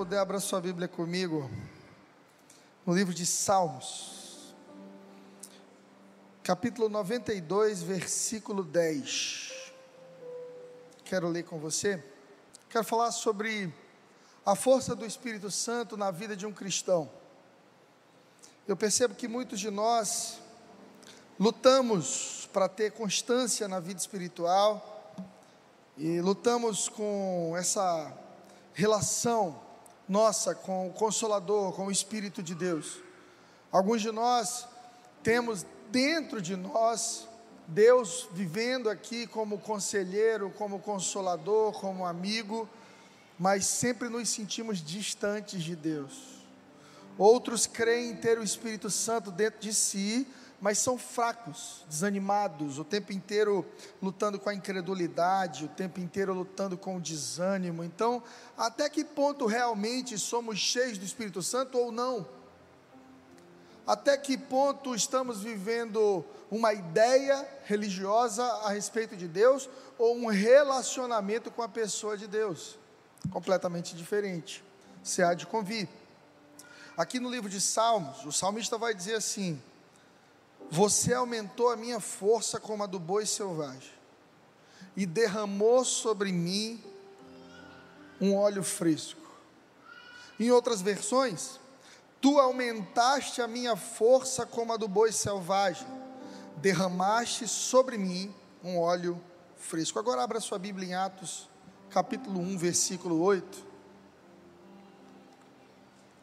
puder, abra sua Bíblia comigo no livro de Salmos, capítulo 92, versículo 10. Quero ler com você. Quero falar sobre a força do Espírito Santo na vida de um cristão. Eu percebo que muitos de nós lutamos para ter constância na vida espiritual e lutamos com essa relação nossa com o Consolador, com o Espírito de Deus. Alguns de nós temos dentro de nós Deus vivendo aqui como conselheiro, como consolador, como amigo, mas sempre nos sentimos distantes de Deus. Outros creem ter o Espírito Santo dentro de si, mas são fracos, desanimados, o tempo inteiro lutando com a incredulidade, o tempo inteiro lutando com o desânimo. Então, até que ponto realmente somos cheios do Espírito Santo ou não? Até que ponto estamos vivendo uma ideia religiosa a respeito de Deus ou um relacionamento com a pessoa de Deus? Completamente diferente. Você há de convir. Aqui no livro de Salmos, o salmista vai dizer assim: você aumentou a minha força como a do boi selvagem, e derramou sobre mim um óleo fresco. Em outras versões, tu aumentaste a minha força como a do boi selvagem, derramaste sobre mim um óleo fresco. Agora abra sua Bíblia em Atos, capítulo 1, versículo 8.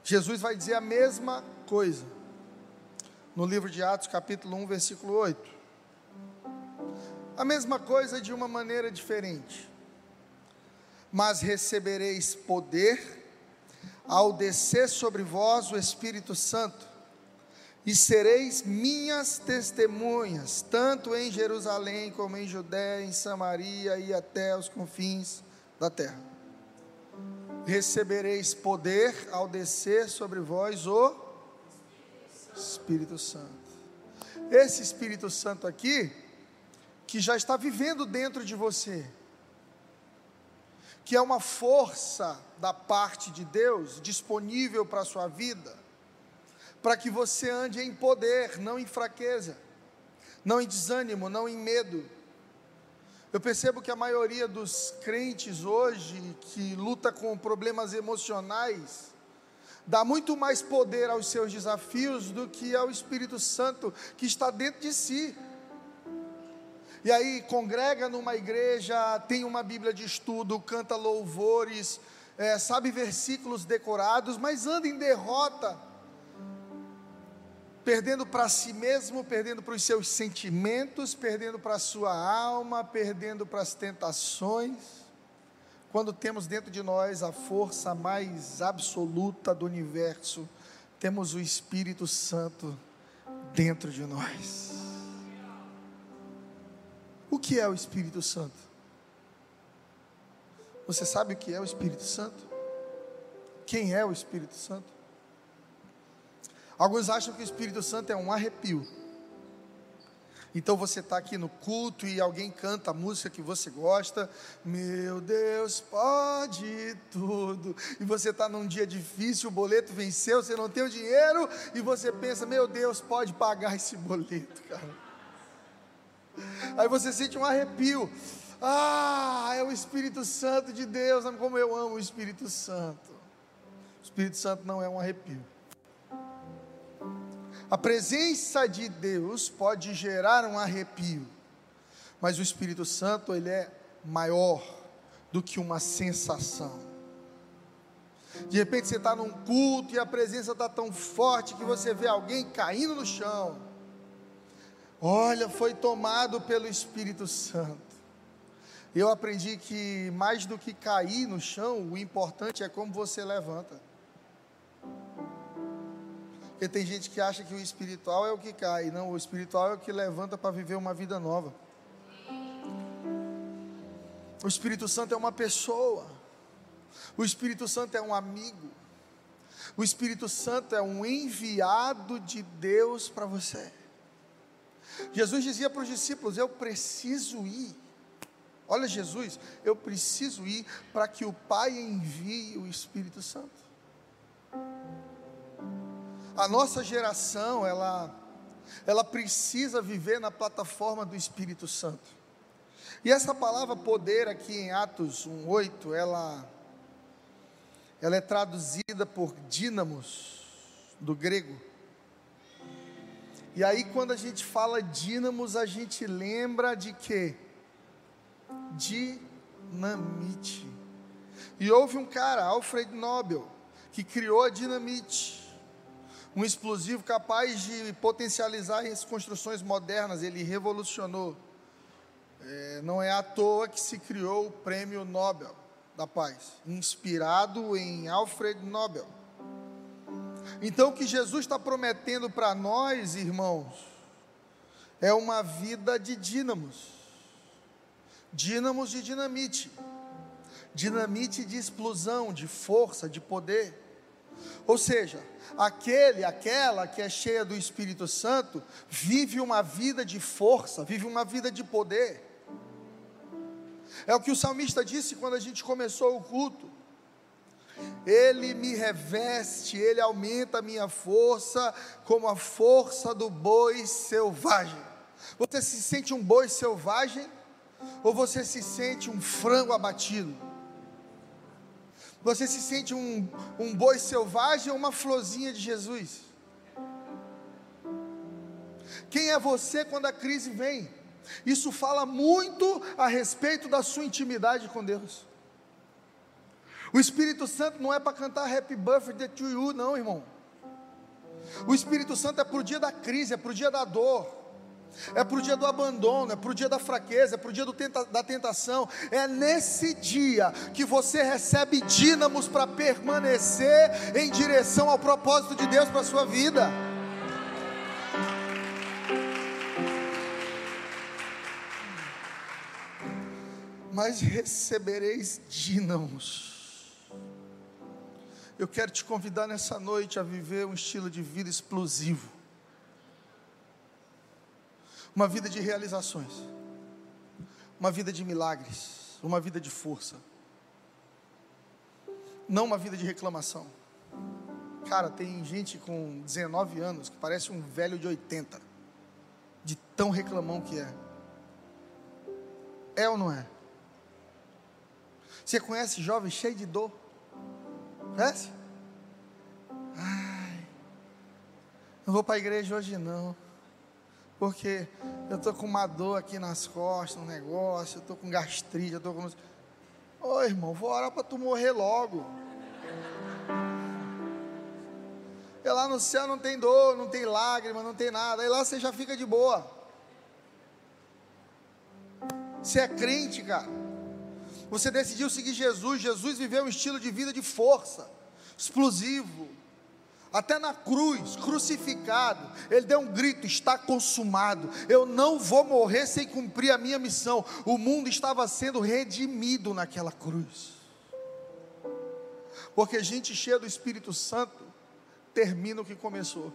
Jesus vai dizer a mesma coisa no livro de Atos, capítulo 1, versículo 8. A mesma coisa de uma maneira diferente. Mas recebereis poder ao descer sobre vós o Espírito Santo, e sereis minhas testemunhas, tanto em Jerusalém como em Judéia, em Samaria e até os confins da terra. Recebereis poder ao descer sobre vós o Espírito Santo. Esse Espírito Santo aqui, que já está vivendo dentro de você, que é uma força da parte de Deus disponível para a sua vida, para que você ande em poder, não em fraqueza, não em desânimo, não em medo. Eu percebo que a maioria dos crentes hoje que luta com problemas emocionais, dá muito mais poder aos seus desafios do que ao Espírito Santo que está dentro de si. E aí congrega numa igreja, tem uma Bíblia de estudo, canta louvores, é, sabe versículos decorados, mas anda em derrota, perdendo para si mesmo, perdendo para os seus sentimentos, perdendo para a sua alma, perdendo para as tentações quando temos dentro de nós a força mais absoluta do universo, temos o Espírito Santo dentro de nós. O que é o Espírito Santo? Você sabe o que é o Espírito Santo? Quem é o Espírito Santo? Alguns acham que o Espírito Santo é um arrepio. Então você está aqui no culto e alguém canta a música que você gosta, meu Deus pode tudo, e você está num dia difícil, o boleto venceu, você não tem o dinheiro, e você pensa, meu Deus pode pagar esse boleto, cara. Aí você sente um arrepio, ah, é o Espírito Santo de Deus, como eu amo o Espírito Santo. O Espírito Santo não é um arrepio. A presença de Deus pode gerar um arrepio, mas o Espírito Santo ele é maior do que uma sensação. De repente você está num culto e a presença está tão forte que você vê alguém caindo no chão. Olha, foi tomado pelo Espírito Santo. Eu aprendi que mais do que cair no chão, o importante é como você levanta. Porque tem gente que acha que o espiritual é o que cai, não, o espiritual é o que levanta para viver uma vida nova. O Espírito Santo é uma pessoa. O Espírito Santo é um amigo. O Espírito Santo é um enviado de Deus para você. Jesus dizia para os discípulos: Eu preciso ir. Olha, Jesus, eu preciso ir para que o Pai envie o Espírito Santo. A nossa geração, ela, ela precisa viver na plataforma do Espírito Santo. E essa palavra poder aqui em Atos 1:8, ela ela é traduzida por dínamos do grego. E aí quando a gente fala dínamos, a gente lembra de quê? Dinamite. E houve um cara, Alfred Nobel, que criou a dinamite um explosivo capaz de potencializar as construções modernas, ele revolucionou. É, não é à toa que se criou o Prêmio Nobel da Paz, inspirado em Alfred Nobel. Então, o que Jesus está prometendo para nós, irmãos, é uma vida de dínamos, dínamos de dinamite, dinamite de explosão, de força, de poder. Ou seja, aquele, aquela que é cheia do Espírito Santo, vive uma vida de força, vive uma vida de poder. É o que o salmista disse quando a gente começou o culto. Ele me reveste, ele aumenta a minha força como a força do boi selvagem. Você se sente um boi selvagem ou você se sente um frango abatido? Você se sente um, um boi selvagem ou uma florzinha de Jesus? Quem é você quando a crise vem? Isso fala muito a respeito da sua intimidade com Deus. O Espírito Santo não é para cantar Happy Birthday to you, não, irmão. O Espírito Santo é para o dia da crise, é para o dia da dor é para o dia do abandono, é para o dia da fraqueza, é para o dia tenta, da tentação. É nesse dia que você recebe dínamos para permanecer em direção ao propósito de Deus para a sua vida. Mas recebereis dínamos. Eu quero te convidar nessa noite a viver um estilo de vida explosivo uma vida de realizações, uma vida de milagres, uma vida de força, não uma vida de reclamação. Cara, tem gente com 19 anos que parece um velho de 80, de tão reclamão que é. É ou não é? Você conhece jovem cheio de dor? Conhece? Ai, não vou para a igreja hoje não porque eu estou com uma dor aqui nas costas, um negócio, eu estou com gastrite, eu estou com. Ô irmão, vou orar para tu morrer logo. E lá no céu não tem dor, não tem lágrima, não tem nada. Aí lá você já fica de boa. Você é crente, cara. Você decidiu seguir Jesus. Jesus viveu um estilo de vida de força, explosivo, até na cruz, crucificado, ele deu um grito: está consumado. Eu não vou morrer sem cumprir a minha missão. O mundo estava sendo redimido naquela cruz. Porque gente cheia do Espírito Santo termina o que começou.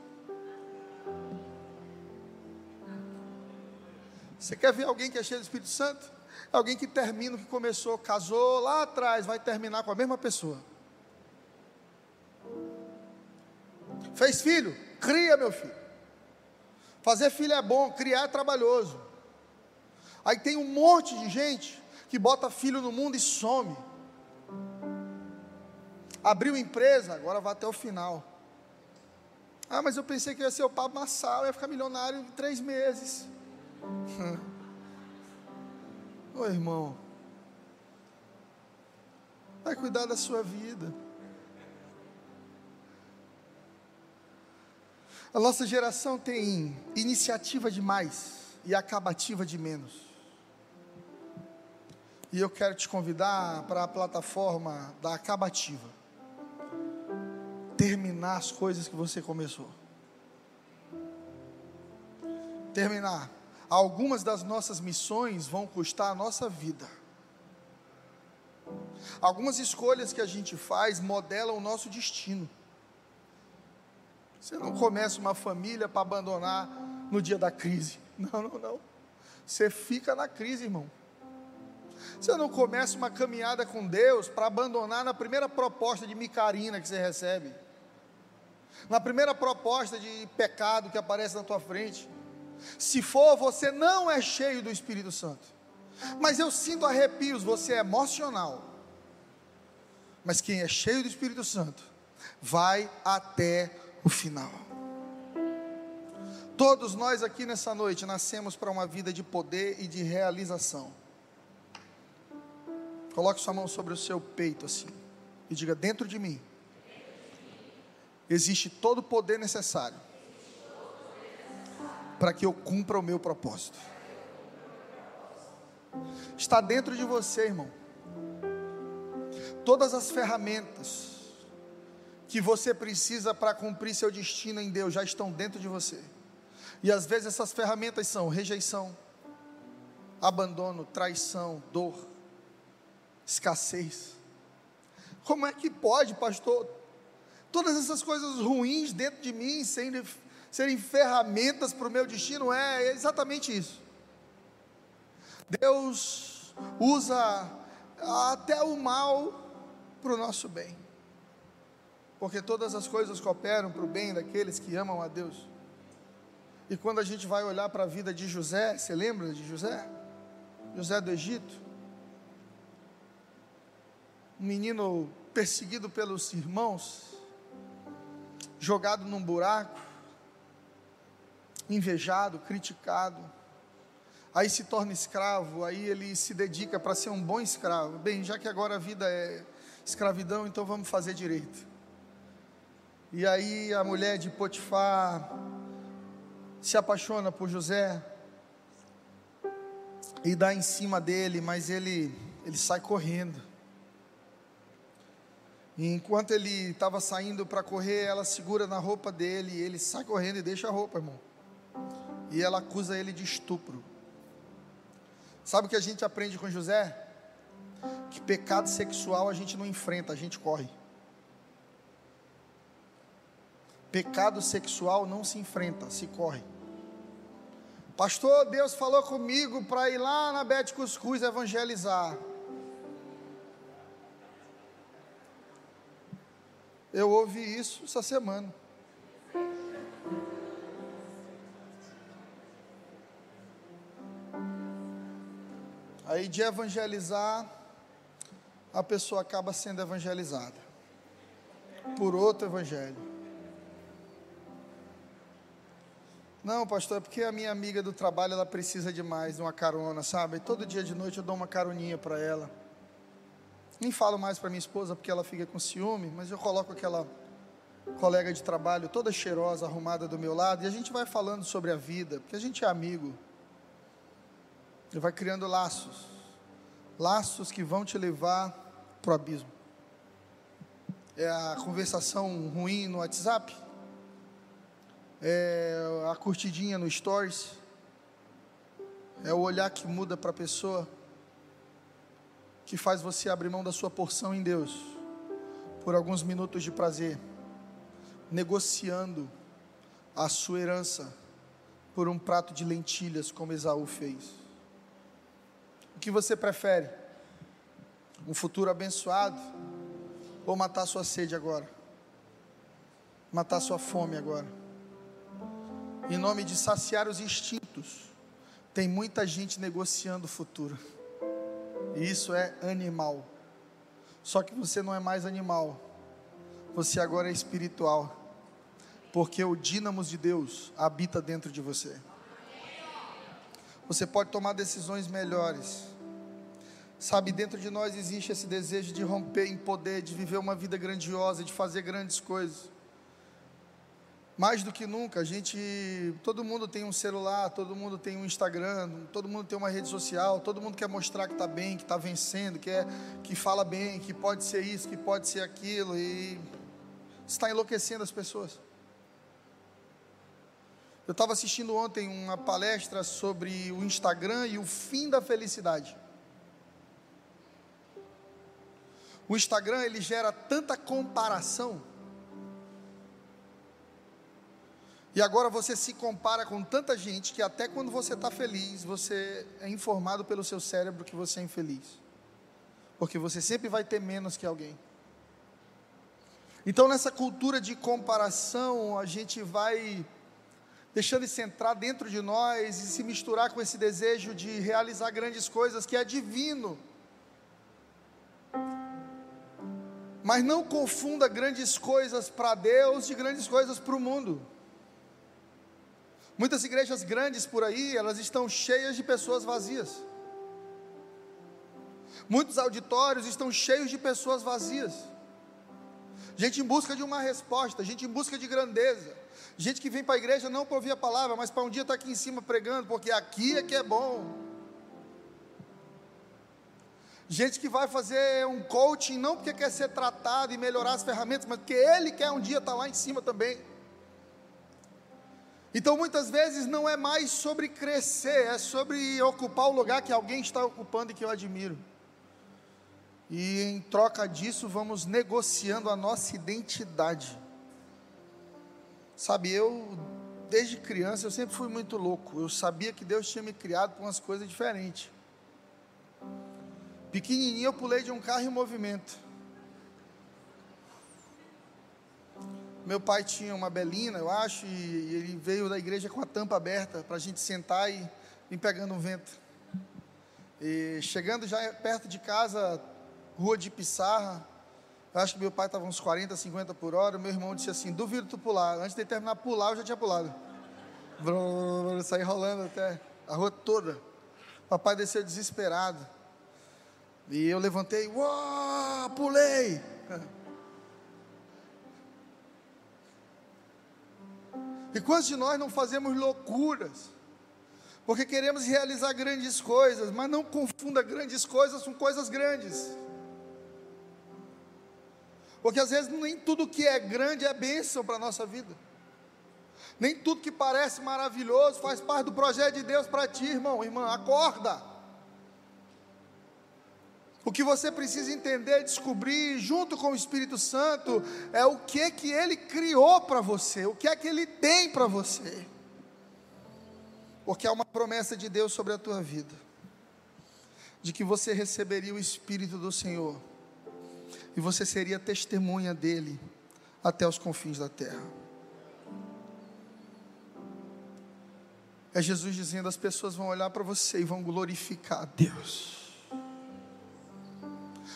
Você quer ver alguém que é cheio do Espírito Santo? Alguém que termina o que começou, casou lá atrás, vai terminar com a mesma pessoa. Fez filho? Cria, meu filho. Fazer filho é bom, criar é trabalhoso. Aí tem um monte de gente que bota filho no mundo e some. Abriu empresa, agora vai até o final. Ah, mas eu pensei que ia ser o Pablo Massal, ia ficar milionário em três meses. Ô irmão, vai cuidar da sua vida. A nossa geração tem iniciativa demais e acabativa de menos. E eu quero te convidar para a plataforma da acabativa. Terminar as coisas que você começou. Terminar. Algumas das nossas missões vão custar a nossa vida. Algumas escolhas que a gente faz modelam o nosso destino. Você não começa uma família para abandonar no dia da crise. Não, não, não. Você fica na crise, irmão. Você não começa uma caminhada com Deus para abandonar na primeira proposta de micarina que você recebe. Na primeira proposta de pecado que aparece na tua frente, se for, você não é cheio do Espírito Santo. Mas eu sinto arrepios, você é emocional. Mas quem é cheio do Espírito Santo, vai até o final. Todos nós aqui nessa noite nascemos para uma vida de poder e de realização. Coloque sua mão sobre o seu peito assim e diga: Dentro de mim existe todo o poder necessário para que eu cumpra o meu propósito. Está dentro de você, irmão. Todas as ferramentas que você precisa para cumprir seu destino em Deus já estão dentro de você. E às vezes essas ferramentas são rejeição, abandono, traição, dor, escassez. Como é que pode, pastor, todas essas coisas ruins dentro de mim serem, serem ferramentas para o meu destino? É, é exatamente isso. Deus usa até o mal para o nosso bem, porque todas as coisas cooperam para o bem daqueles que amam a Deus. E quando a gente vai olhar para a vida de José, você lembra de José? José do Egito? Um menino perseguido pelos irmãos, jogado num buraco, invejado, criticado. Aí se torna escravo, aí ele se dedica para ser um bom escravo. Bem, já que agora a vida é escravidão, então vamos fazer direito. E aí a mulher de Potifar se apaixona por José e dá em cima dele, mas ele, ele sai correndo. E enquanto ele estava saindo para correr, ela segura na roupa dele, e ele sai correndo e deixa a roupa, irmão. E ela acusa ele de estupro. Sabe o que a gente aprende com José? Que pecado sexual a gente não enfrenta, a gente corre. Pecado sexual não se enfrenta, se corre. Pastor, Deus falou comigo para ir lá na Bete Cuscuz evangelizar. Eu ouvi isso essa semana. Aí de evangelizar, a pessoa acaba sendo evangelizada por outro evangelho. Não, pastor, é porque a minha amiga do trabalho ela precisa de mais de uma carona, sabe? Todo dia de noite eu dou uma caroninha para ela. Nem falo mais para minha esposa porque ela fica com ciúme, mas eu coloco aquela colega de trabalho toda cheirosa, arrumada do meu lado e a gente vai falando sobre a vida, porque a gente é amigo. E vai criando laços. Laços que vão te levar para o abismo. É a conversação ruim no WhatsApp é a curtidinha no Stories, é o olhar que muda para a pessoa, que faz você abrir mão da sua porção em Deus, por alguns minutos de prazer, negociando a sua herança por um prato de lentilhas, como Esaú fez. O que você prefere? Um futuro abençoado ou matar sua sede agora? Matar sua fome agora? Em nome de saciar os instintos, tem muita gente negociando o futuro. E isso é animal. Só que você não é mais animal. Você agora é espiritual. Porque o dínamo de Deus habita dentro de você. Você pode tomar decisões melhores. Sabe, dentro de nós existe esse desejo de romper em poder, de viver uma vida grandiosa, de fazer grandes coisas. Mais do que nunca, a gente, todo mundo tem um celular, todo mundo tem um Instagram, todo mundo tem uma rede social, todo mundo quer mostrar que está bem, que está vencendo, que, é, que fala bem, que pode ser isso, que pode ser aquilo, e está enlouquecendo as pessoas. Eu estava assistindo ontem uma palestra sobre o Instagram e o fim da felicidade. O Instagram ele gera tanta comparação E agora você se compara com tanta gente que até quando você está feliz, você é informado pelo seu cérebro que você é infeliz. Porque você sempre vai ter menos que alguém. Então, nessa cultura de comparação, a gente vai deixando isso entrar dentro de nós e se misturar com esse desejo de realizar grandes coisas que é divino. Mas não confunda grandes coisas para Deus de grandes coisas para o mundo. Muitas igrejas grandes por aí, elas estão cheias de pessoas vazias. Muitos auditórios estão cheios de pessoas vazias. Gente em busca de uma resposta, gente em busca de grandeza. Gente que vem para a igreja não para ouvir a palavra, mas para um dia estar tá aqui em cima pregando, porque aqui é que é bom. Gente que vai fazer um coaching não porque quer ser tratado e melhorar as ferramentas, mas porque ele quer um dia estar tá lá em cima também. Então muitas vezes não é mais sobre crescer, é sobre ocupar o lugar que alguém está ocupando e que eu admiro. E em troca disso, vamos negociando a nossa identidade. Sabe, eu, desde criança, eu sempre fui muito louco. Eu sabia que Deus tinha me criado para umas coisas diferentes. Pequenininho, eu pulei de um carro em movimento. Meu pai tinha uma belina, eu acho, e ele veio da igreja com a tampa aberta para a gente sentar e vir pegando um vento. E chegando já perto de casa, rua de Pissarra. Eu acho que meu pai estava uns 40, 50 por hora. Meu irmão disse assim: duvido tu pular. Antes de terminar pular, eu já tinha pulado. Saí rolando até a rua toda. Papai desceu desesperado. E eu levantei, uau, pulei. E quantos de nós não fazemos loucuras? Porque queremos realizar grandes coisas, mas não confunda grandes coisas com coisas grandes. Porque às vezes nem tudo que é grande é bênção para a nossa vida. Nem tudo que parece maravilhoso faz parte do projeto de Deus para ti, irmão, irmã. Acorda. O que você precisa entender descobrir, junto com o Espírito Santo, é o que que Ele criou para você, o que é que Ele tem para você. Porque há uma promessa de Deus sobre a tua vida, de que você receberia o Espírito do Senhor e você seria testemunha dele até os confins da terra. É Jesus dizendo: as pessoas vão olhar para você e vão glorificar a Deus.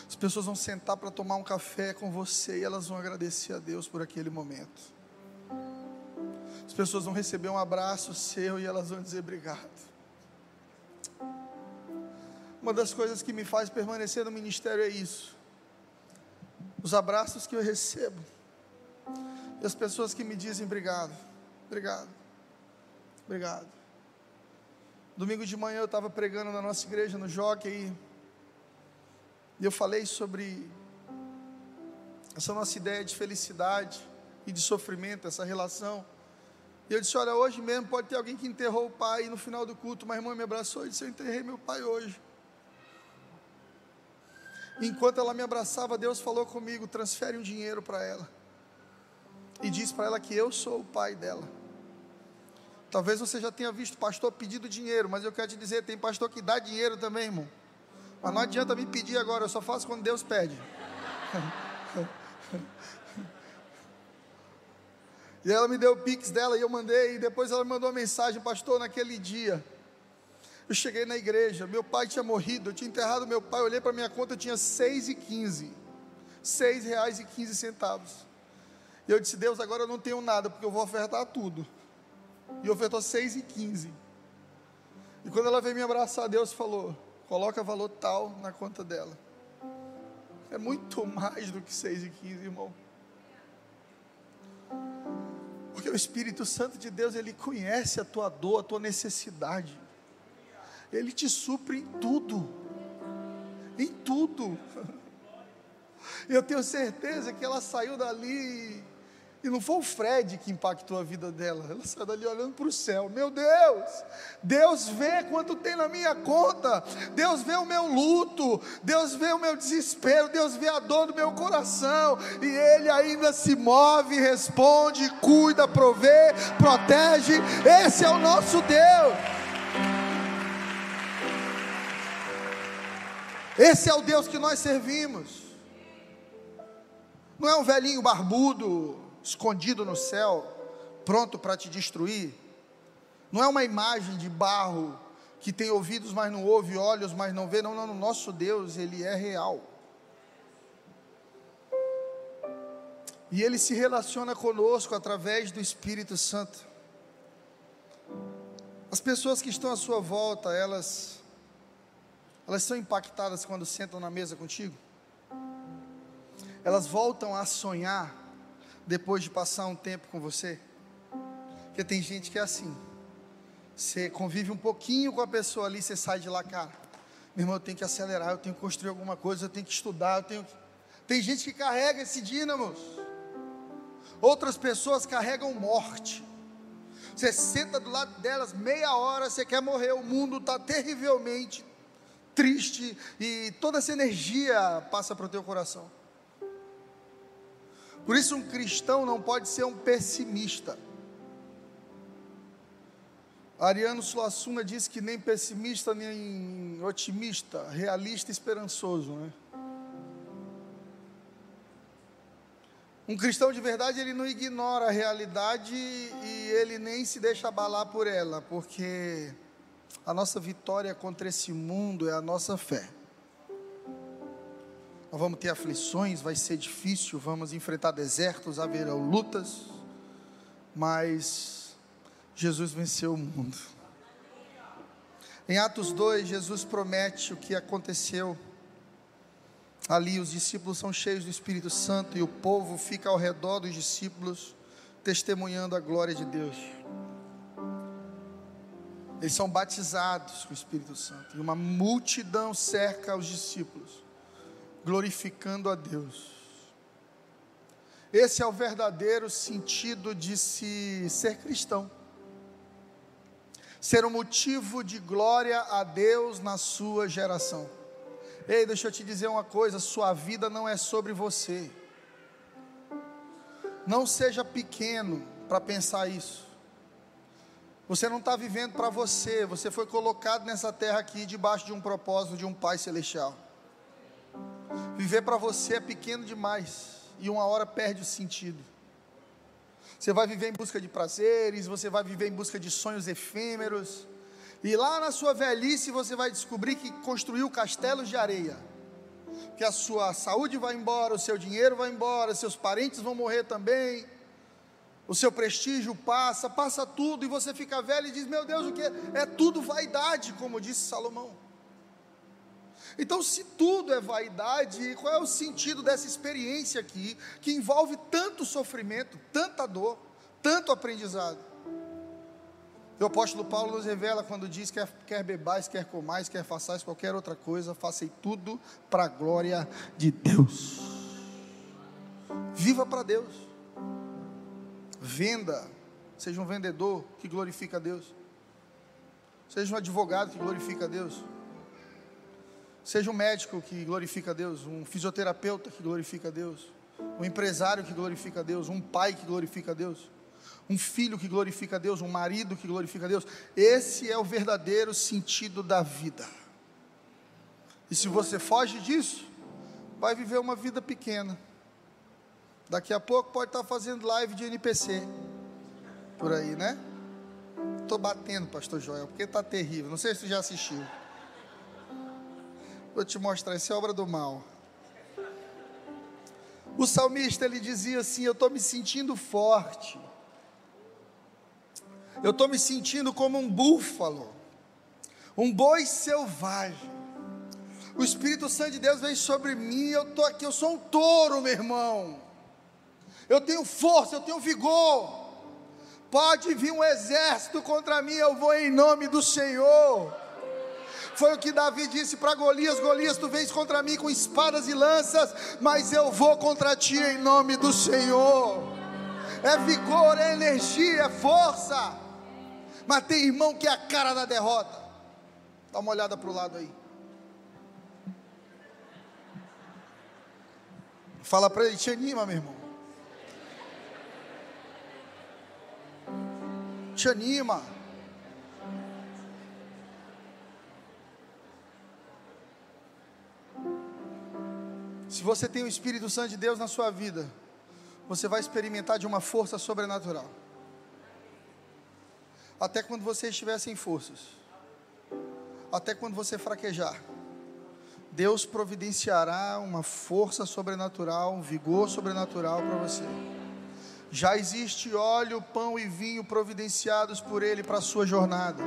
As pessoas vão sentar para tomar um café com você e elas vão agradecer a Deus por aquele momento. As pessoas vão receber um abraço seu e elas vão dizer obrigado. Uma das coisas que me faz permanecer no ministério é isso os abraços que eu recebo, e as pessoas que me dizem obrigado, obrigado, obrigado. Domingo de manhã eu estava pregando na nossa igreja, no Jockey, e eu falei sobre essa nossa ideia de felicidade e de sofrimento, essa relação. E eu disse: Olha, hoje mesmo pode ter alguém que enterrou o pai e no final do culto, uma irmã me abraçou e disse: Eu enterrei meu pai hoje. Enquanto ela me abraçava, Deus falou comigo: transfere um dinheiro para ela. E diz para ela que eu sou o pai dela. Talvez você já tenha visto pastor pedindo dinheiro, mas eu quero te dizer: tem pastor que dá dinheiro também, irmão. Mas não adianta me pedir agora, eu só faço quando Deus pede. e ela me deu o pix dela e eu mandei, e depois ela me mandou uma mensagem, pastor, naquele dia eu cheguei na igreja, meu pai tinha morrido, eu tinha enterrado meu pai, eu olhei para minha conta, eu tinha seis e quinze, seis reais e quinze centavos. E eu disse, Deus, agora eu não tenho nada, porque eu vou ofertar tudo. E ofertou seis e quinze. E quando ela veio me abraçar, Deus falou, coloca valor tal na conta dela. É muito mais do que seis e quinze, irmão. Porque o Espírito Santo de Deus, ele conhece a tua dor, a tua necessidade. Ele te supre em tudo. Em tudo. Eu tenho certeza que ela saiu dali e não foi o Fred que impactou a vida dela. Ela saiu dali olhando para o céu. Meu Deus, Deus vê quanto tem na minha conta. Deus vê o meu luto. Deus vê o meu desespero. Deus vê a dor do meu coração. E Ele ainda se move, responde, cuida, provê, protege. Esse é o nosso Deus. Esse é o Deus que nós servimos. Não é um velhinho barbudo, escondido no céu, pronto para te destruir. Não é uma imagem de barro que tem ouvidos, mas não ouve, olhos, mas não vê. Não, não, nosso Deus, ele é real. E ele se relaciona conosco através do Espírito Santo. As pessoas que estão à sua volta, elas elas são impactadas quando sentam na mesa contigo? Elas voltam a sonhar depois de passar um tempo com você? Porque tem gente que é assim. Você convive um pouquinho com a pessoa ali, você sai de lá, cara. Meu irmão, eu tenho que acelerar, eu tenho que construir alguma coisa, eu tenho que estudar, eu tenho que... Tem gente que carrega esse dínamos. Outras pessoas carregam morte. Você senta do lado delas meia hora, você quer morrer, o mundo está terrivelmente triste e toda essa energia passa para o teu coração. Por isso, um cristão não pode ser um pessimista. Ariano Suassuna diz que nem pessimista, nem otimista, realista, esperançoso, né? Um cristão de verdade, ele não ignora a realidade e ele nem se deixa abalar por ela, porque a nossa vitória contra esse mundo é a nossa fé. Nós vamos ter aflições, vai ser difícil, vamos enfrentar desertos, haverão lutas, mas Jesus venceu o mundo. Em Atos 2, Jesus promete o que aconteceu. Ali os discípulos são cheios do Espírito Santo e o povo fica ao redor dos discípulos, testemunhando a glória de Deus. Eles são batizados com o Espírito Santo e uma multidão cerca os discípulos, glorificando a Deus. Esse é o verdadeiro sentido de se ser cristão ser um motivo de glória a Deus na sua geração. Ei, deixa eu te dizer uma coisa: sua vida não é sobre você. Não seja pequeno para pensar isso. Você não está vivendo para você, você foi colocado nessa terra aqui debaixo de um propósito de um Pai Celestial. Viver para você é pequeno demais e uma hora perde o sentido. Você vai viver em busca de prazeres, você vai viver em busca de sonhos efêmeros. E lá na sua velhice você vai descobrir que construiu castelos de areia. Que a sua saúde vai embora, o seu dinheiro vai embora, seus parentes vão morrer também. O seu prestígio passa, passa tudo e você fica velho e diz: "Meu Deus, o que é tudo vaidade", como disse Salomão. Então, se tudo é vaidade, qual é o sentido dessa experiência aqui, que envolve tanto sofrimento, tanta dor, tanto aprendizado? O apóstolo Paulo nos revela quando diz: quer, quer bebais, quer comais, quer façais qualquer outra coisa, façam tudo para a glória de Deus. Viva para Deus. Venda, seja um vendedor que glorifica a Deus. Seja um advogado que glorifica a Deus Seja um médico que glorifica a Deus, um fisioterapeuta que glorifica a Deus, um empresário que glorifica a Deus, um pai que glorifica a Deus, um filho que glorifica a Deus, um marido que glorifica a Deus. Esse é o verdadeiro sentido da vida. E se você foge disso, vai viver uma vida pequena. Daqui a pouco pode estar fazendo live de NPC. Por aí, né? Estou batendo, pastor Joel, porque está terrível. Não sei se você já assistiu. Vou te mostrar, isso é obra do mal. O salmista ele dizia assim: Eu estou me sentindo forte, eu estou me sentindo como um búfalo, um boi selvagem. O Espírito Santo de Deus veio sobre mim, eu estou aqui, eu sou um touro, meu irmão. Eu tenho força, eu tenho vigor. Pode vir um exército contra mim, eu vou em nome do Senhor. Foi o que Davi disse para Golias: Golias, tu vens contra mim com espadas e lanças, mas eu vou contra ti em nome do Senhor. É vigor, é energia, é força. Mas tem irmão que é a cara da derrota. Dá uma olhada para o lado aí. Fala para ele, te anima, meu irmão. Te anima. Se você tem o Espírito Santo de Deus na sua vida, você vai experimentar de uma força sobrenatural. Até quando você estiver sem forças, até quando você fraquejar, Deus providenciará uma força sobrenatural, um vigor sobrenatural para você. Já existe óleo, pão e vinho providenciados por Ele para a sua jornada.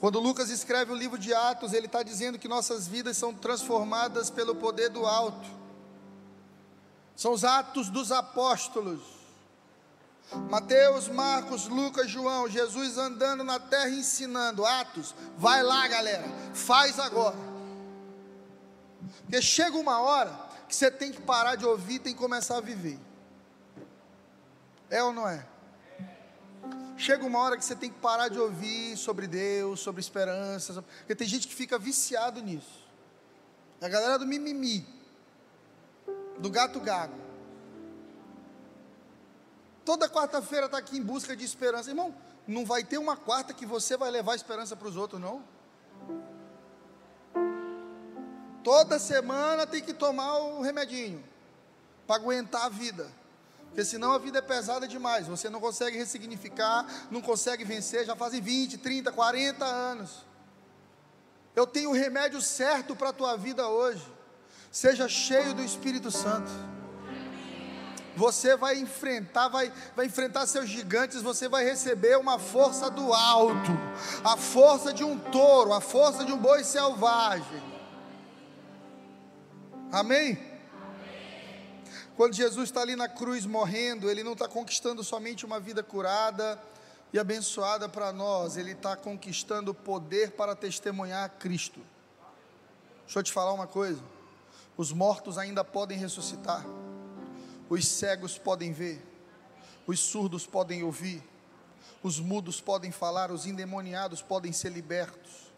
Quando Lucas escreve o livro de Atos, ele está dizendo que nossas vidas são transformadas pelo poder do alto. São os atos dos apóstolos. Mateus, Marcos, Lucas, João, Jesus andando na terra ensinando. Atos, vai lá, galera, faz agora. Porque chega uma hora que você tem que parar de ouvir, tem que começar a viver. É ou não é? Chega uma hora que você tem que parar de ouvir sobre Deus, sobre esperança, porque tem gente que fica viciado nisso. A galera do mimimi, do gato gago. Toda quarta-feira está aqui em busca de esperança. Irmão, não vai ter uma quarta que você vai levar esperança para os outros, não. Toda semana tem que tomar o remedinho para aguentar a vida. Porque senão a vida é pesada demais. Você não consegue ressignificar, não consegue vencer. Já fazem 20, 30, 40 anos. Eu tenho o remédio certo para a tua vida hoje. Seja cheio do Espírito Santo. Você vai enfrentar, vai, vai enfrentar seus gigantes, você vai receber uma força do alto, a força de um touro, a força de um boi selvagem. Amém? Quando Jesus está ali na cruz morrendo, ele não está conquistando somente uma vida curada e abençoada para nós, ele está conquistando poder para testemunhar Cristo. Deixa eu te falar uma coisa: os mortos ainda podem ressuscitar, os cegos podem ver, os surdos podem ouvir, os mudos podem falar, os endemoniados podem ser libertos.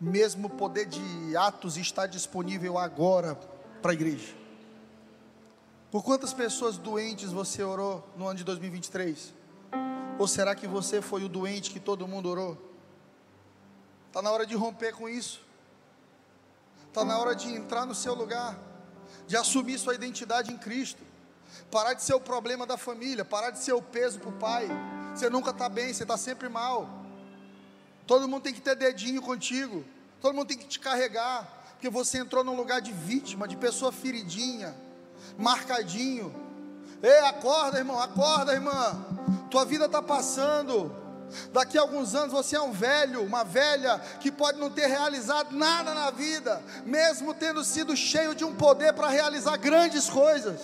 O mesmo poder de Atos está disponível agora para a igreja. Por quantas pessoas doentes você orou no ano de 2023? Ou será que você foi o doente que todo mundo orou? Está na hora de romper com isso. Está na hora de entrar no seu lugar, de assumir sua identidade em Cristo. Parar de ser o problema da família, parar de ser o peso para o pai. Você nunca está bem, você está sempre mal. Todo mundo tem que ter dedinho contigo. Todo mundo tem que te carregar. Porque você entrou num lugar de vítima, de pessoa feridinha marcadinho. Ei, acorda, irmão, acorda, irmã. Tua vida está passando. Daqui a alguns anos você é um velho, uma velha que pode não ter realizado nada na vida, mesmo tendo sido cheio de um poder para realizar grandes coisas.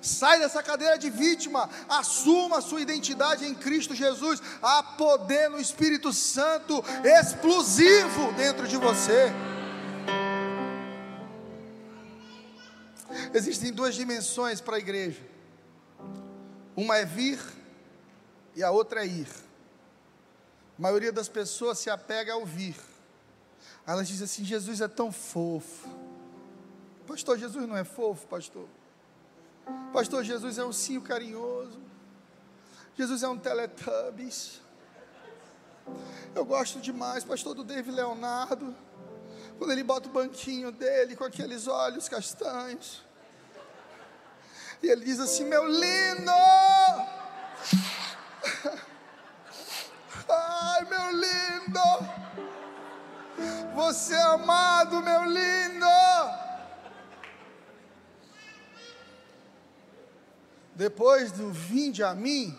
Sai dessa cadeira de vítima, assuma a sua identidade em Cristo Jesus. Há poder no Espírito Santo explosivo dentro de você. Existem duas dimensões para a igreja: uma é vir e a outra é ir. A maioria das pessoas se apega ao vir. Elas dizem assim: Jesus é tão fofo. Pastor, Jesus não é fofo, pastor. Pastor, Jesus é um cio carinhoso. Jesus é um teletubbies. Eu gosto demais, pastor do David Leonardo. Quando ele bota o banquinho dele com aqueles olhos castanhos. E ele diz assim: Meu lindo! Ai, meu lindo! Você é amado, meu lindo! Depois do vinde a mim,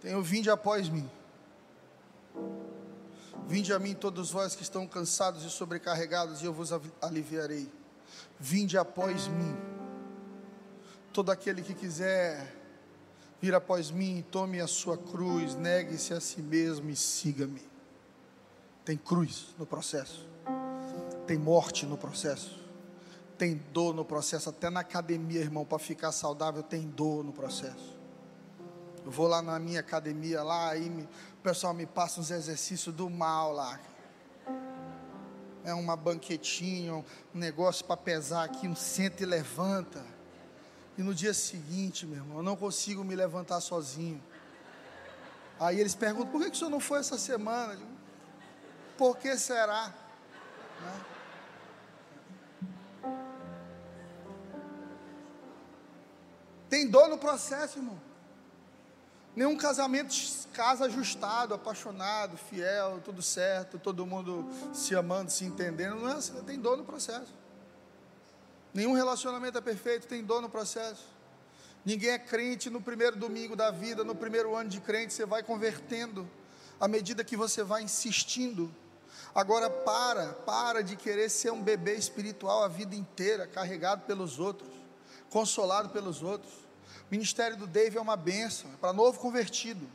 tem o vinde após mim. Vinde a mim todos vós que estão cansados e sobrecarregados, e eu vos aliviarei. Vinde após mim. Todo aquele que quiser vir após mim, tome a sua cruz, negue-se a si mesmo e siga-me. Tem cruz no processo, tem morte no processo, tem dor no processo, até na academia, irmão, para ficar saudável, tem dor no processo. Eu vou lá na minha academia, lá, aí me, o pessoal me passa uns exercícios do mal lá. É uma banquetinha, um negócio para pesar aqui, um senta e levanta. E no dia seguinte, meu irmão, eu não consigo me levantar sozinho. Aí eles perguntam: por que, que o senhor não foi essa semana? Digo, por que será? Né? Tem dor no processo, irmão. Nenhum casamento casa ajustado, apaixonado, fiel, tudo certo, todo mundo se amando, se entendendo. Não é assim, tem dor no processo. Nenhum relacionamento é perfeito, tem dor no processo. Ninguém é crente no primeiro domingo da vida, no primeiro ano de crente, você vai convertendo à medida que você vai insistindo. Agora para, para de querer ser um bebê espiritual a vida inteira, carregado pelos outros, consolado pelos outros. O ministério do Dave é uma benção, é para novo convertido.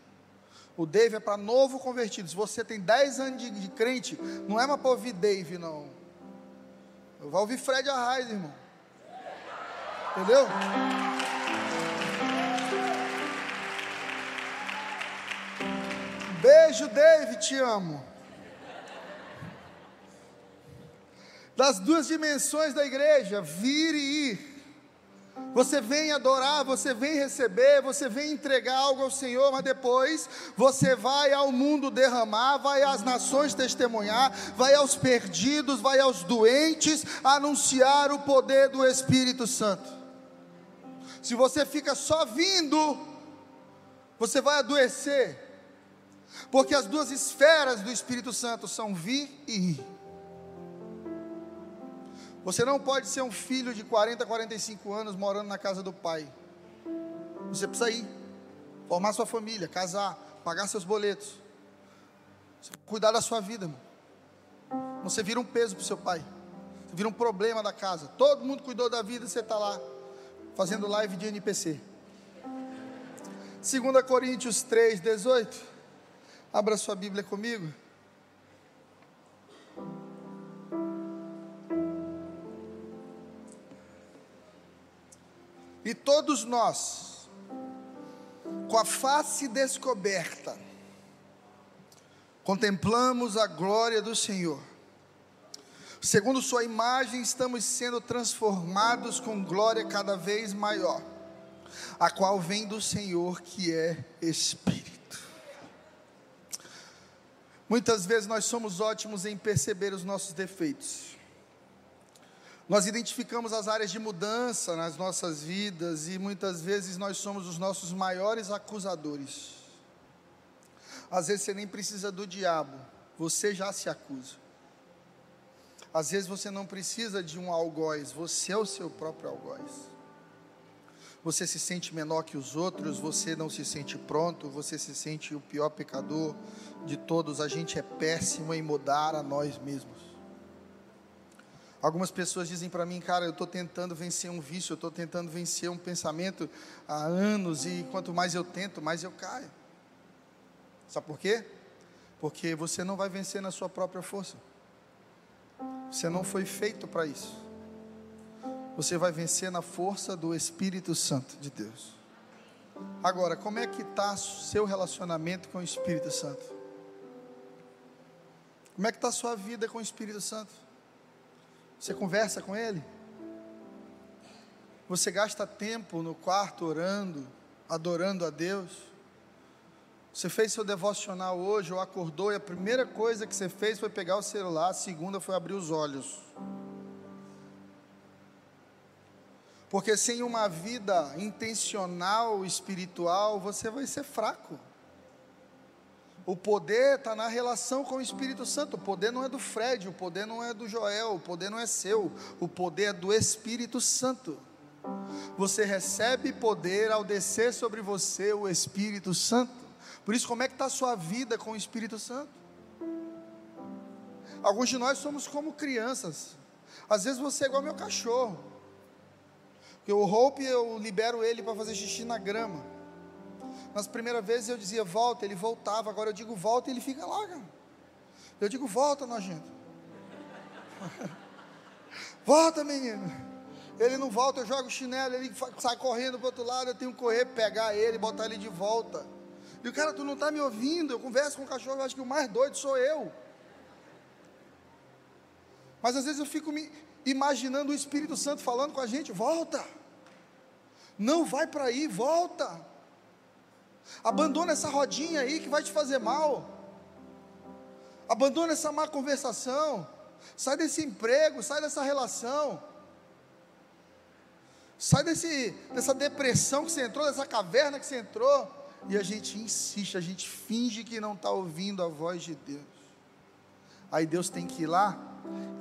O Dave é para novo convertido. Se você tem 10 anos de, de crente, não é mais para ouvir Dave, não. Vai ouvir Fred Arraes, irmão. Entendeu? Beijo, Dave, te amo. Das duas dimensões da igreja, vir e ir. Você vem adorar, você vem receber, você vem entregar algo ao Senhor, mas depois você vai ao mundo derramar, vai às nações testemunhar, vai aos perdidos, vai aos doentes anunciar o poder do Espírito Santo. Se você fica só vindo, você vai adoecer, porque as duas esferas do Espírito Santo são vir e ir. Você não pode ser um filho de 40, 45 anos morando na casa do pai. Você precisa ir, formar sua família, casar, pagar seus boletos, cuidar da sua vida, irmão. Você vira um peso para o seu pai, você vira um problema da casa. Todo mundo cuidou da vida, você está lá fazendo live de NPC. 2 Coríntios 3, 18. Abra sua Bíblia comigo. E todos nós, com a face descoberta, contemplamos a glória do Senhor. Segundo Sua imagem, estamos sendo transformados com glória cada vez maior, a qual vem do Senhor, que é Espírito. Muitas vezes nós somos ótimos em perceber os nossos defeitos. Nós identificamos as áreas de mudança nas nossas vidas e muitas vezes nós somos os nossos maiores acusadores. Às vezes você nem precisa do diabo, você já se acusa. Às vezes você não precisa de um algoz, você é o seu próprio algoz. Você se sente menor que os outros, você não se sente pronto, você se sente o pior pecador de todos. A gente é péssimo em mudar a nós mesmos. Algumas pessoas dizem para mim, cara, eu estou tentando vencer um vício, eu estou tentando vencer um pensamento há anos e quanto mais eu tento, mais eu caio. Sabe por quê? Porque você não vai vencer na sua própria força. Você não foi feito para isso. Você vai vencer na força do Espírito Santo de Deus. Agora, como é que está seu relacionamento com o Espírito Santo? Como é que está sua vida com o Espírito Santo? Você conversa com Ele? Você gasta tempo no quarto orando, adorando a Deus? Você fez seu devocional hoje ou acordou e a primeira coisa que você fez foi pegar o celular, a segunda foi abrir os olhos. Porque sem uma vida intencional, espiritual, você vai ser fraco. O poder está na relação com o Espírito Santo. O poder não é do Fred, o poder não é do Joel, o poder não é seu. O poder é do Espírito Santo. Você recebe poder ao descer sobre você o Espírito Santo. Por isso, como é que está a sua vida com o Espírito Santo? Alguns de nós somos como crianças. Às vezes você é igual meu cachorro. Porque o Hope eu libero ele para fazer xixi na grama. Nas primeiras vezes eu dizia volta, ele voltava. Agora eu digo volta e ele fica lá, cara. Eu digo volta, nojento. volta, menino. Ele não volta, eu jogo chinelo, ele sai correndo para o outro lado, eu tenho que correr, pegar ele, botar ele de volta. E o cara, tu não está me ouvindo? Eu converso com o cachorro, eu acho que o mais doido sou eu. Mas às vezes eu fico me imaginando o Espírito Santo falando com a gente: volta, não vai para aí, volta. Abandona essa rodinha aí que vai te fazer mal. Abandona essa má conversação. Sai desse emprego, sai dessa relação. Sai desse, dessa depressão que você entrou, dessa caverna que você entrou. E a gente insiste, a gente finge que não está ouvindo a voz de Deus. Aí Deus tem que ir lá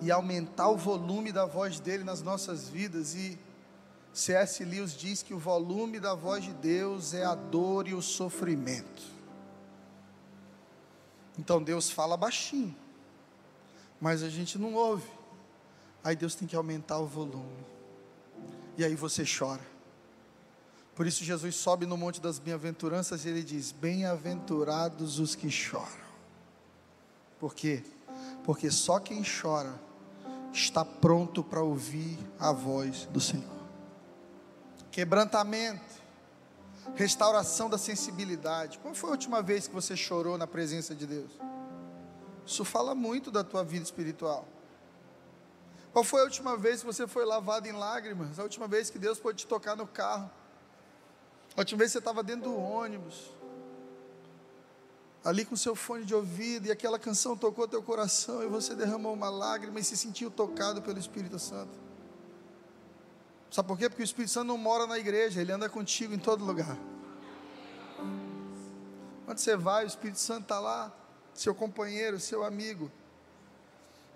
e aumentar o volume da voz dele nas nossas vidas. E C.S. Lewis diz que o volume da voz de Deus é a dor e o sofrimento. Então Deus fala baixinho, mas a gente não ouve. Aí Deus tem que aumentar o volume. E aí você chora. Por isso Jesus sobe no Monte das Bem-aventuranças e ele diz: Bem-aventurados os que choram. Por quê? Porque só quem chora está pronto para ouvir a voz do Senhor. Quebrantamento, restauração da sensibilidade. Qual foi a última vez que você chorou na presença de Deus? Isso fala muito da tua vida espiritual. Qual foi a última vez que você foi lavado em lágrimas? A última vez que Deus pôde te tocar no carro? A última vez que você estava dentro do ônibus? ali com seu fone de ouvido, e aquela canção tocou teu coração, e você derramou uma lágrima e se sentiu tocado pelo Espírito Santo. Sabe por quê? Porque o Espírito Santo não mora na igreja, ele anda contigo em todo lugar. Onde você vai, o Espírito Santo está lá, seu companheiro, seu amigo.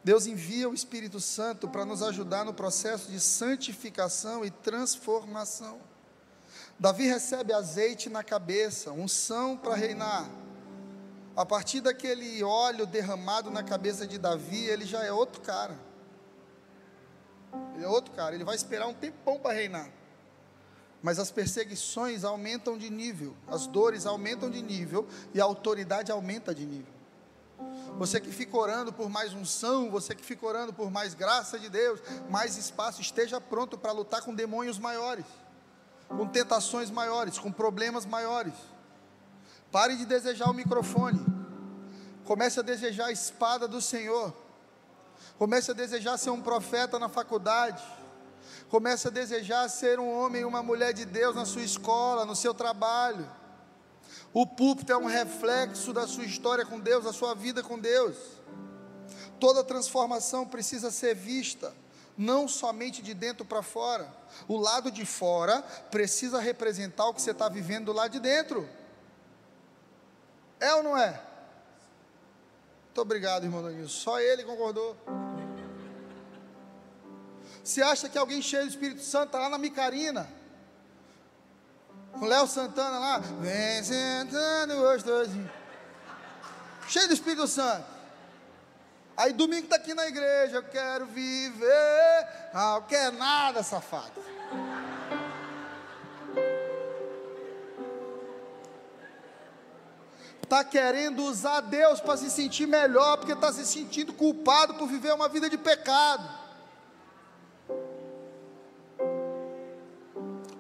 Deus envia o Espírito Santo para nos ajudar no processo de santificação e transformação. Davi recebe azeite na cabeça, unção para reinar. A partir daquele óleo derramado na cabeça de Davi, ele já é outro cara. Ele é outro cara, ele vai esperar um tempão para reinar. Mas as perseguições aumentam de nível, as dores aumentam de nível e a autoridade aumenta de nível. Você que fica orando por mais unção, você que fica orando por mais graça de Deus, mais espaço, esteja pronto para lutar com demônios maiores, com tentações maiores, com problemas maiores. Pare de desejar o microfone. Comece a desejar a espada do Senhor. Comece a desejar ser um profeta na faculdade. Comece a desejar ser um homem e uma mulher de Deus na sua escola, no seu trabalho. O púlpito é um reflexo da sua história com Deus, da sua vida com Deus. Toda transformação precisa ser vista, não somente de dentro para fora. O lado de fora precisa representar o que você está vivendo lá de dentro. É ou não é? Muito obrigado, irmão Danilo. Só ele concordou. Você acha que alguém cheio do Espírito Santo está lá na Micarina? Com Léo Santana lá. Vem sentando gostosinho. Cheio do Espírito Santo. Aí domingo está aqui na igreja. Eu quero viver. Ah, eu quero nada, safado. está querendo usar Deus para se sentir melhor, porque está se sentindo culpado por viver uma vida de pecado.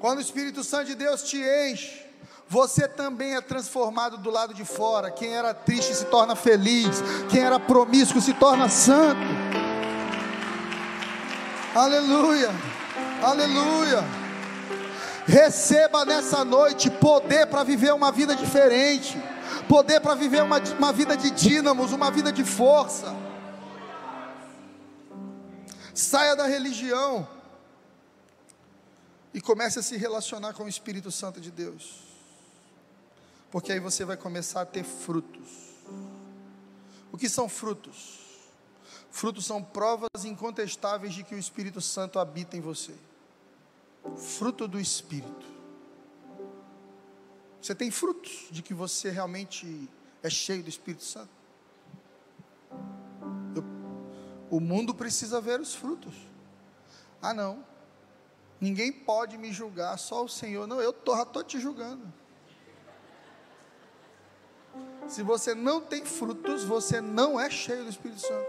Quando o Espírito Santo de Deus te enche, você também é transformado do lado de fora. Quem era triste se torna feliz, quem era promíscuo se torna santo. Aleluia, aleluia. Receba nessa noite poder para viver uma vida diferente poder para viver uma, uma vida de dínamos, uma vida de força. Saia da religião e comece a se relacionar com o Espírito Santo de Deus, porque aí você vai começar a ter frutos. O que são frutos? Frutos são provas incontestáveis de que o Espírito Santo habita em você. Fruto do Espírito. Você tem frutos de que você realmente é cheio do Espírito Santo? Eu, o mundo precisa ver os frutos. Ah, não. Ninguém pode me julgar, só o Senhor. Não, eu tô, já estou te julgando. Se você não tem frutos, você não é cheio do Espírito Santo.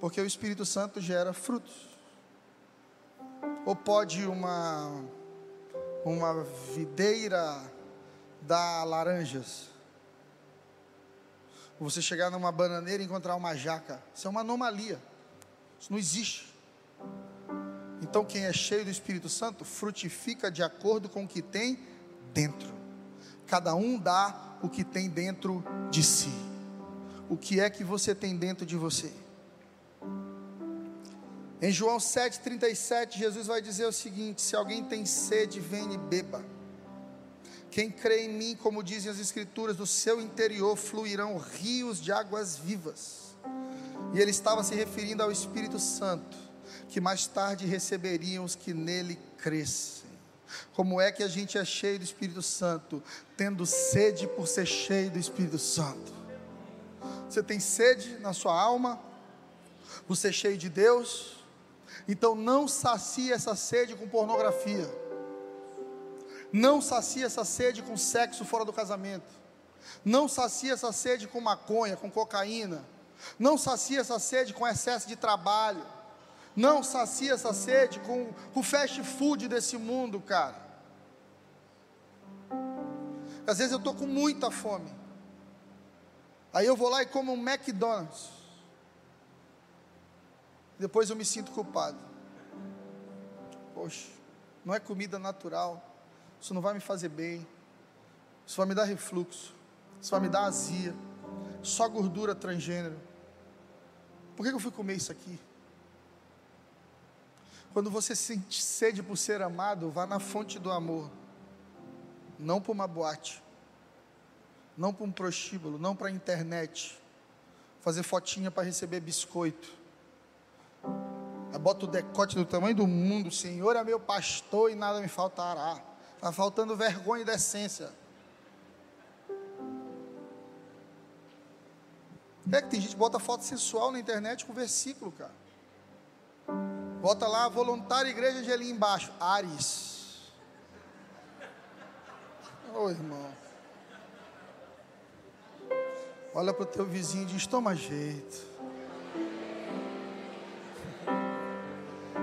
Porque o Espírito Santo gera frutos. Ou pode uma uma videira dá laranjas. Você chegar numa bananeira e encontrar uma jaca. Isso é uma anomalia. Isso não existe. Então, quem é cheio do Espírito Santo frutifica de acordo com o que tem dentro. Cada um dá o que tem dentro de si. O que é que você tem dentro de você? Em João 7,37, Jesus vai dizer o seguinte: Se alguém tem sede, venha e beba. Quem crê em mim, como dizem as Escrituras, do seu interior fluirão rios de águas vivas. E ele estava se referindo ao Espírito Santo, que mais tarde receberiam os que nele crescem. Como é que a gente é cheio do Espírito Santo? Tendo sede por ser cheio do Espírito Santo. Você tem sede na sua alma, por ser cheio de Deus, então não sacia essa sede com pornografia. Não sacia essa sede com sexo fora do casamento. Não sacia essa sede com maconha, com cocaína. Não sacia essa sede com excesso de trabalho. Não sacia essa sede com o fast food desse mundo, cara. Às vezes eu estou com muita fome. Aí eu vou lá e como um McDonald's. Depois eu me sinto culpado. Poxa, não é comida natural. Isso não vai me fazer bem. Isso vai me dar refluxo. Isso vai me dar azia. Só gordura transgênero. Por que eu fui comer isso aqui? Quando você sente sede por ser amado, vá na fonte do amor. Não para uma boate. Não para um prostíbulo. Não para a internet. Fazer fotinha para receber biscoito bota o decote do tamanho do mundo, Senhor é meu pastor e nada me faltará. Está faltando vergonha e decência. É que tem gente que bota foto sensual na internet com versículo, cara. Bota lá, voluntária igreja ali embaixo. Ares. Ô oh, irmão. Olha para o teu vizinho e diz: toma jeito.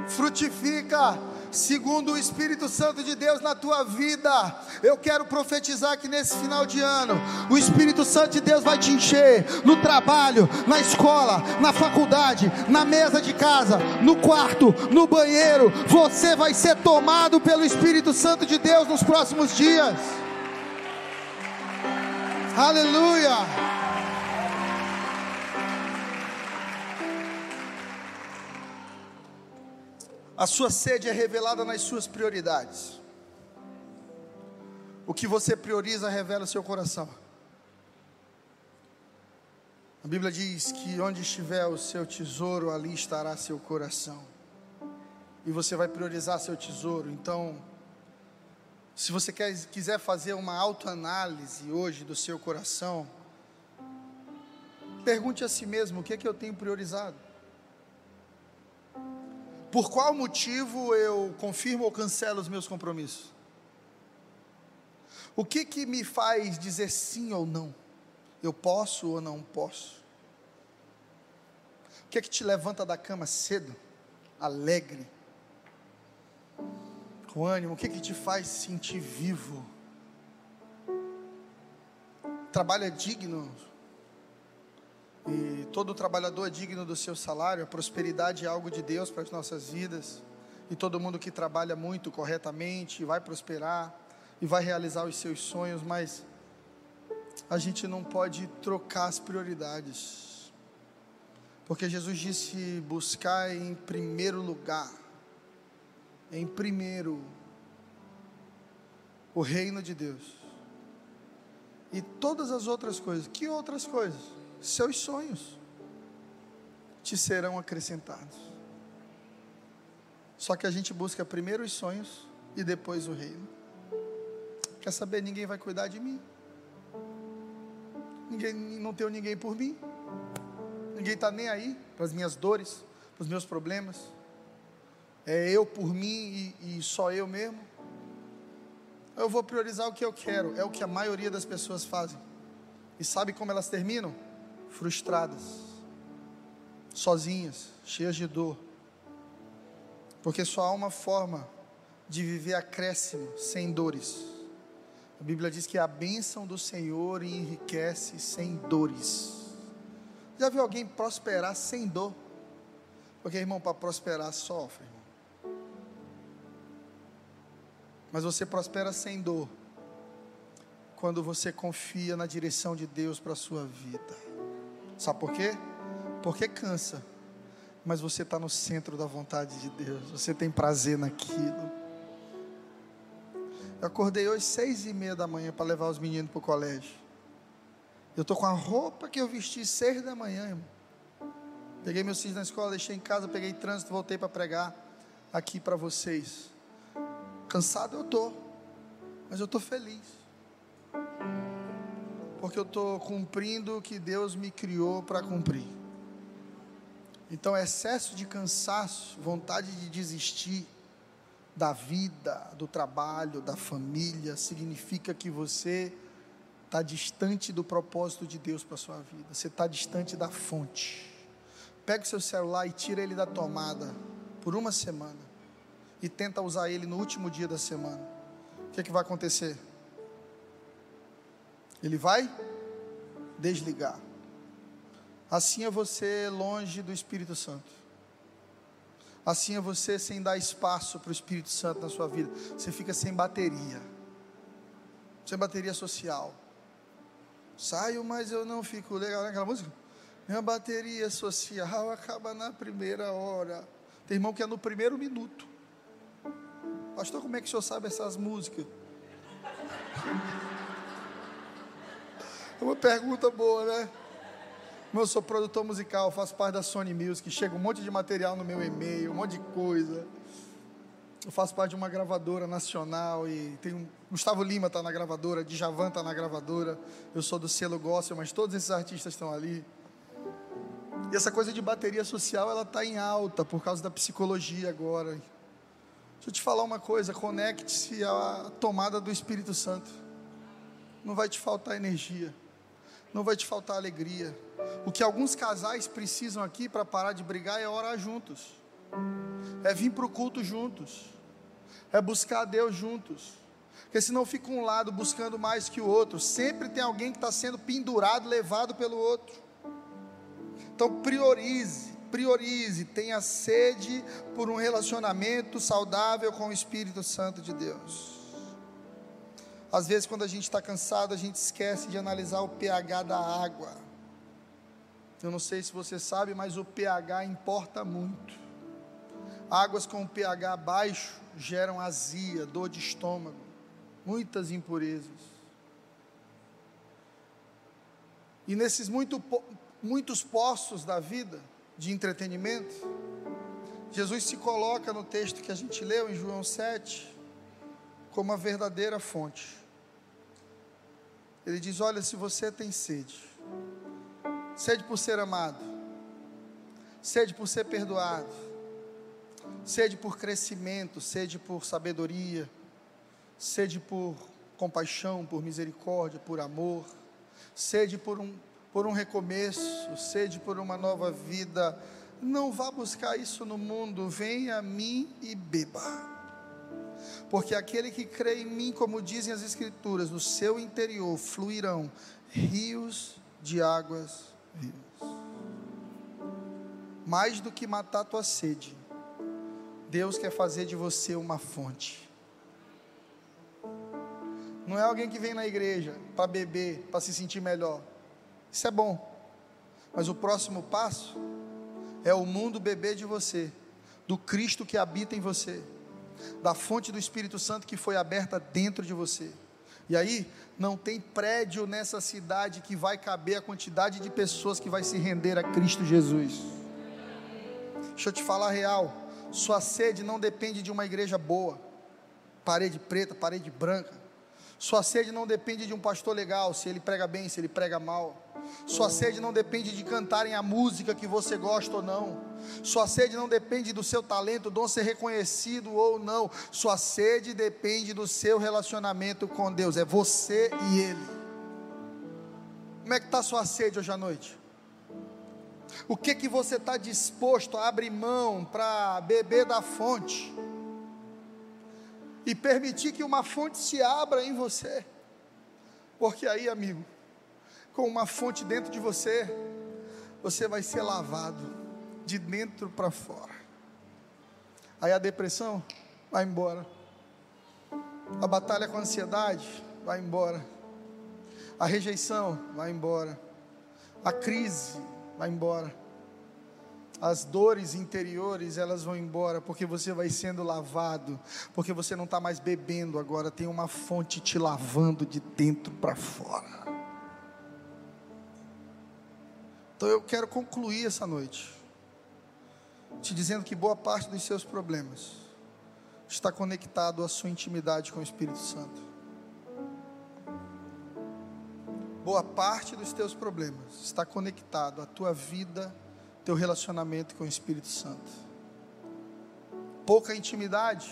frutifica segundo o Espírito Santo de Deus na tua vida. Eu quero profetizar que nesse final de ano, o Espírito Santo de Deus vai te encher no trabalho, na escola, na faculdade, na mesa de casa, no quarto, no banheiro. Você vai ser tomado pelo Espírito Santo de Deus nos próximos dias. Aleluia. A sua sede é revelada nas suas prioridades. O que você prioriza revela o seu coração. A Bíblia diz que onde estiver o seu tesouro, ali estará seu coração. E você vai priorizar seu tesouro. Então, se você quer, quiser fazer uma autoanálise hoje do seu coração, pergunte a si mesmo: o que é que eu tenho priorizado? Por qual motivo eu confirmo ou cancelo os meus compromissos? O que que me faz dizer sim ou não? Eu posso ou não posso? O que é que te levanta da cama cedo, alegre, com ânimo? O que é que te faz sentir vivo? Trabalho é digno, e todo trabalhador é digno do seu salário, a prosperidade é algo de Deus para as nossas vidas. E todo mundo que trabalha muito corretamente vai prosperar e vai realizar os seus sonhos, mas a gente não pode trocar as prioridades. Porque Jesus disse: buscar em primeiro lugar, em primeiro, o reino de Deus. E todas as outras coisas, que outras coisas? Seus sonhos te serão acrescentados. Só que a gente busca primeiro os sonhos e depois o reino. Quer saber? Ninguém vai cuidar de mim. Ninguém, não tenho ninguém por mim. Ninguém está nem aí para as minhas dores, para os meus problemas. É eu por mim e, e só eu mesmo. Eu vou priorizar o que eu quero. É o que a maioria das pessoas fazem. E sabe como elas terminam? Frustradas, sozinhas, cheias de dor, porque só há uma forma de viver acréscimo, sem dores. A Bíblia diz que a bênção do Senhor enriquece sem dores. Já viu alguém prosperar sem dor? Porque, irmão, para prosperar sofre, irmão. Mas você prospera sem dor quando você confia na direção de Deus para a sua vida. Sabe por quê? Porque cansa, mas você está no centro da vontade de Deus, você tem prazer naquilo. Eu acordei hoje seis e meia da manhã para levar os meninos para o colégio. Eu estou com a roupa que eu vesti seis da manhã, irmão. Peguei meus filhos na escola, deixei em casa, peguei trânsito, voltei para pregar aqui para vocês. Cansado eu estou, mas eu estou feliz. Porque eu estou cumprindo o que Deus me criou para cumprir. Então, excesso de cansaço, vontade de desistir da vida, do trabalho, da família, significa que você está distante do propósito de Deus para a sua vida, você está distante da fonte. Pega o seu celular e tira ele da tomada por uma semana e tenta usar ele no último dia da semana. O que, é que vai acontecer? Ele vai desligar. Assim é você longe do Espírito Santo. Assim é você sem dar espaço para o Espírito Santo na sua vida. Você fica sem bateria. Sem bateria social. Saio, mas eu não fico legal naquela música. Minha bateria social acaba na primeira hora. Tem irmão que é no primeiro minuto. Pastor, como é que o senhor sabe essas músicas? É uma pergunta boa, né? Eu sou produtor musical, faço parte da Sony Music, chega um monte de material no meu e-mail, um monte de coisa. Eu faço parte de uma gravadora nacional e tem um, Gustavo Lima está na gravadora, Djavan está na gravadora, eu sou do selo gospel, mas todos esses artistas estão ali. E essa coisa de bateria social, ela está em alta por causa da psicologia agora. Deixa eu te falar uma coisa, conecte-se à tomada do Espírito Santo. Não vai te faltar energia, não vai te faltar alegria o que alguns casais precisam aqui para parar de brigar é orar juntos, é vir para o culto juntos, é buscar a Deus juntos. Porque senão fica um lado buscando mais que o outro. Sempre tem alguém que está sendo pendurado, levado pelo outro. Então priorize, priorize, tenha sede por um relacionamento saudável com o Espírito Santo de Deus. Às vezes, quando a gente está cansado, a gente esquece de analisar o pH da água. Eu não sei se você sabe, mas o pH importa muito. Águas com pH baixo geram azia, dor de estômago, muitas impurezas. E nesses muito, muitos poços da vida de entretenimento, Jesus se coloca no texto que a gente leu em João 7 como a verdadeira fonte. Ele diz: Olha, se você tem sede, sede por ser amado, sede por ser perdoado, sede por crescimento, sede por sabedoria, sede por compaixão, por misericórdia, por amor, sede por um, por um recomeço, sede por uma nova vida. Não vá buscar isso no mundo, venha a mim e beba. Porque aquele que crê em mim, como dizem as Escrituras, no seu interior fluirão rios de águas mais do que matar tua sede, Deus quer fazer de você uma fonte. Não é alguém que vem na igreja para beber, para se sentir melhor. Isso é bom. Mas o próximo passo é o mundo beber de você, do Cristo que habita em você, da fonte do Espírito Santo que foi aberta dentro de você. E aí, não tem prédio nessa cidade que vai caber a quantidade de pessoas que vai se render a Cristo Jesus. Deixa eu te falar real. Sua sede não depende de uma igreja boa, parede preta, parede branca. Sua sede não depende de um pastor legal, se ele prega bem, se ele prega mal. Sua sede não depende de cantarem a música que você gosta ou não. Sua sede não depende do seu talento, dom ser reconhecido ou não. Sua sede depende do seu relacionamento com Deus. É você e Ele. Como é que está sua sede hoje à noite? O que que você está disposto a abrir mão para beber da fonte? E permitir que uma fonte se abra em você. Porque aí, amigo, com uma fonte dentro de você, você vai ser lavado de dentro para fora. Aí a depressão vai embora. A batalha com a ansiedade vai embora. A rejeição vai embora. A crise vai embora. As dores interiores elas vão embora, porque você vai sendo lavado, porque você não está mais bebendo agora, tem uma fonte te lavando de dentro para fora. Então eu quero concluir essa noite, te dizendo que boa parte dos seus problemas está conectado à sua intimidade com o Espírito Santo. Boa parte dos teus problemas está conectado à tua vida teu relacionamento com o Espírito Santo. Pouca intimidade,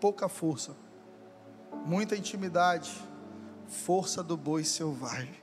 pouca força. Muita intimidade, força do boi selvagem.